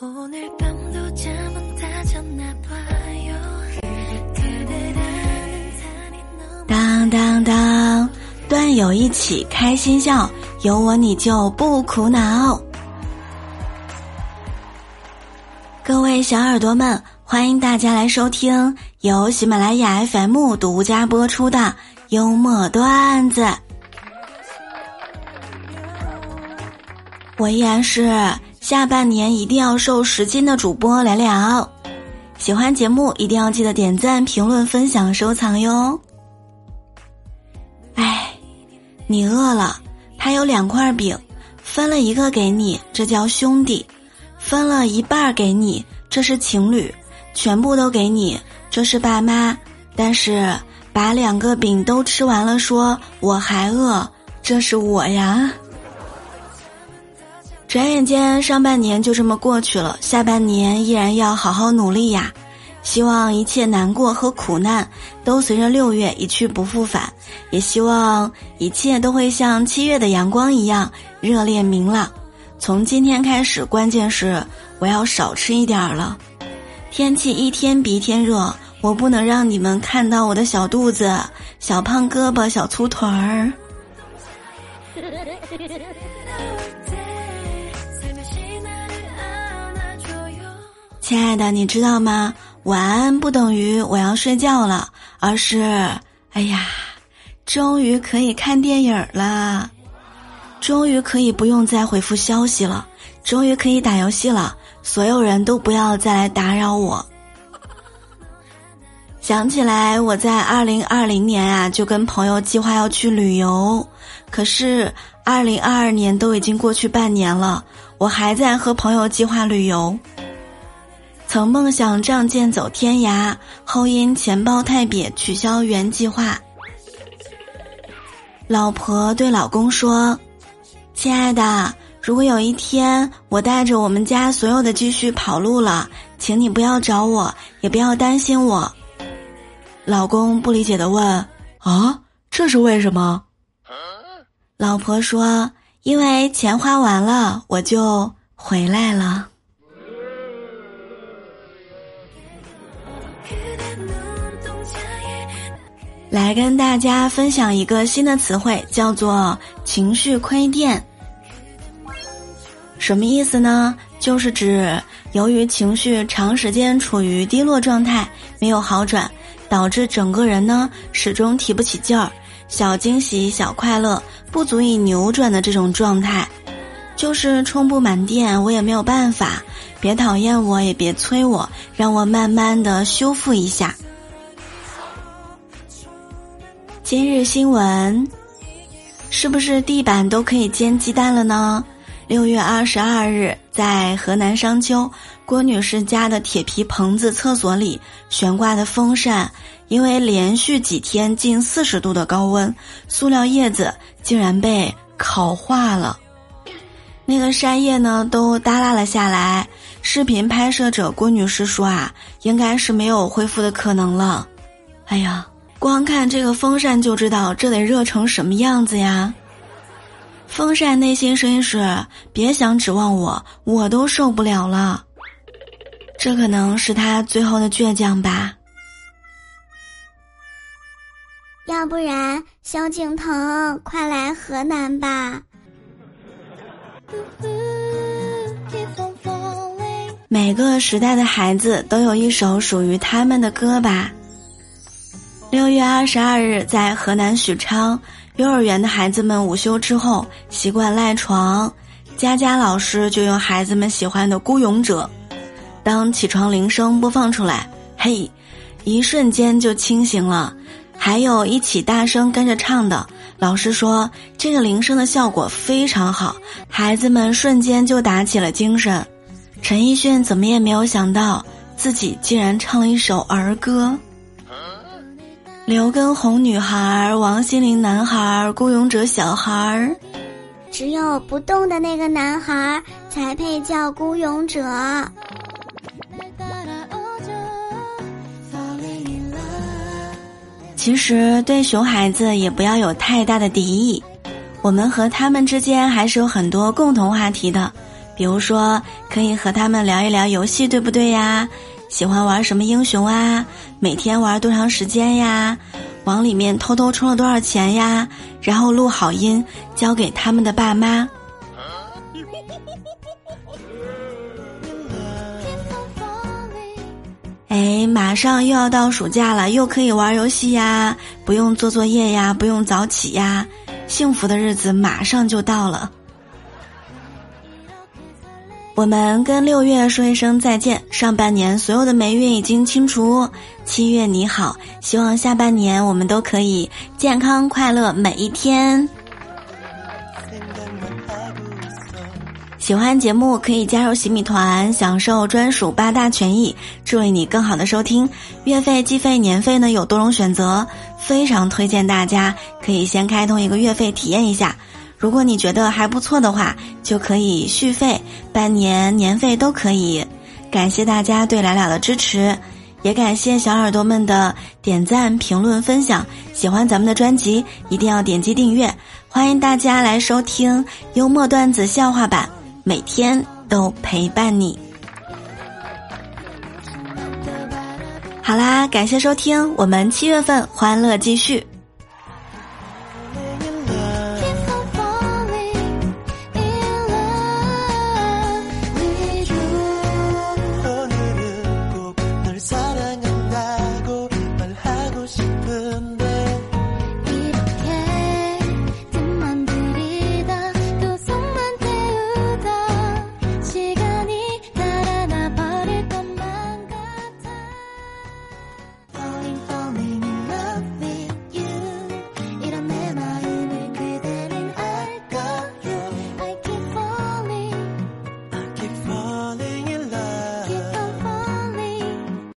当当当，段友一起开心笑，有我你就不苦恼。各位小耳朵们，欢迎大家来收听由喜马拉雅 FM 独家播出的幽默段子。我依然是下半年一定要瘦十斤的主播聊聊。喜欢节目一定要记得点赞、评论、分享、收藏哟。哎，你饿了，他有两块饼，分了一个给你，这叫兄弟。分了一半给你，这是情侣；全部都给你，这是爸妈。但是把两个饼都吃完了，说我还饿，这是我呀。转眼间上半年就这么过去了，下半年依然要好好努力呀。希望一切难过和苦难都随着六月一去不复返，也希望一切都会像七月的阳光一样热烈明朗。从今天开始，关键是我要少吃一点儿了。天气一天比一天热，我不能让你们看到我的小肚子、小胖胳膊、小粗腿儿。亲爱的，你知道吗？晚安不等于我要睡觉了，而是，哎呀，终于可以看电影了。终于可以不用再回复消息了，终于可以打游戏了。所有人都不要再来打扰我。想起来我在二零二零年啊，就跟朋友计划要去旅游，可是二零二二年都已经过去半年了，我还在和朋友计划旅游。曾梦想仗剑走天涯，后因钱包太瘪取消原计划。老婆对老公说。亲爱的，如果有一天我带着我们家所有的积蓄跑路了，请你不要找我，也不要担心我。老公不理解的问：“啊，这是为什么？”老婆说：“因为钱花完了，我就回来了。”来跟大家分享一个新的词汇，叫做“情绪亏电”。什么意思呢？就是指由于情绪长时间处于低落状态，没有好转，导致整个人呢始终提不起劲儿，小惊喜、小快乐不足以扭转的这种状态，就是充不满电，我也没有办法。别讨厌我，也别催我，让我慢慢的修复一下。今日新闻，是不是地板都可以煎鸡蛋了呢？六月二十二日，在河南商丘郭女士家的铁皮棚子厕所里悬挂的风扇，因为连续几天近四十度的高温，塑料叶子竟然被烤化了。那个扇叶呢，都耷拉了下来。视频拍摄者郭女士说啊，应该是没有恢复的可能了。哎呀，光看这个风扇就知道这得热成什么样子呀！风扇内心声音是：别想指望我，我都受不了了。这可能是他最后的倔强吧。要不然，萧敬腾，快来河南吧。每个时代的孩子都有一首属于他们的歌吧。六月二十二日，在河南许昌。幼儿园的孩子们午休之后习惯赖床，佳佳老师就用孩子们喜欢的《孤勇者》，当起床铃声播放出来，嘿，一瞬间就清醒了。还有一起大声跟着唱的，老师说这个铃声的效果非常好，孩子们瞬间就打起了精神。陈奕迅怎么也没有想到自己竟然唱了一首儿歌。刘畊宏女孩，王心凌男孩，孤勇者小孩，只有不动的那个男孩才配叫孤勇者。其实对熊孩子也不要有太大的敌意，我们和他们之间还是有很多共同话题的，比如说，可以和他们聊一聊游戏，对不对呀？喜欢玩什么英雄啊？每天玩多长时间呀？往里面偷偷充了多少钱呀？然后录好音交给他们的爸妈。哎，马上又要到暑假了，又可以玩游戏呀，不用做作业呀，不用早起呀，幸福的日子马上就到了。我们跟六月说一声再见，上半年所有的霉运已经清除。七月你好，希望下半年我们都可以健康快乐每一天。喜欢节目可以加入喜米团，享受专属八大权益，助力你更好的收听。月费、季费、年费呢有多种选择，非常推荐大家可以先开通一个月费体验一下。如果你觉得还不错的话，就可以续费，半年、年费都可以。感谢大家对来了的支持，也感谢小耳朵们的点赞、评论、分享。喜欢咱们的专辑，一定要点击订阅。欢迎大家来收听幽默段子笑话版，每天都陪伴你。好啦，感谢收听，我们七月份欢乐继续。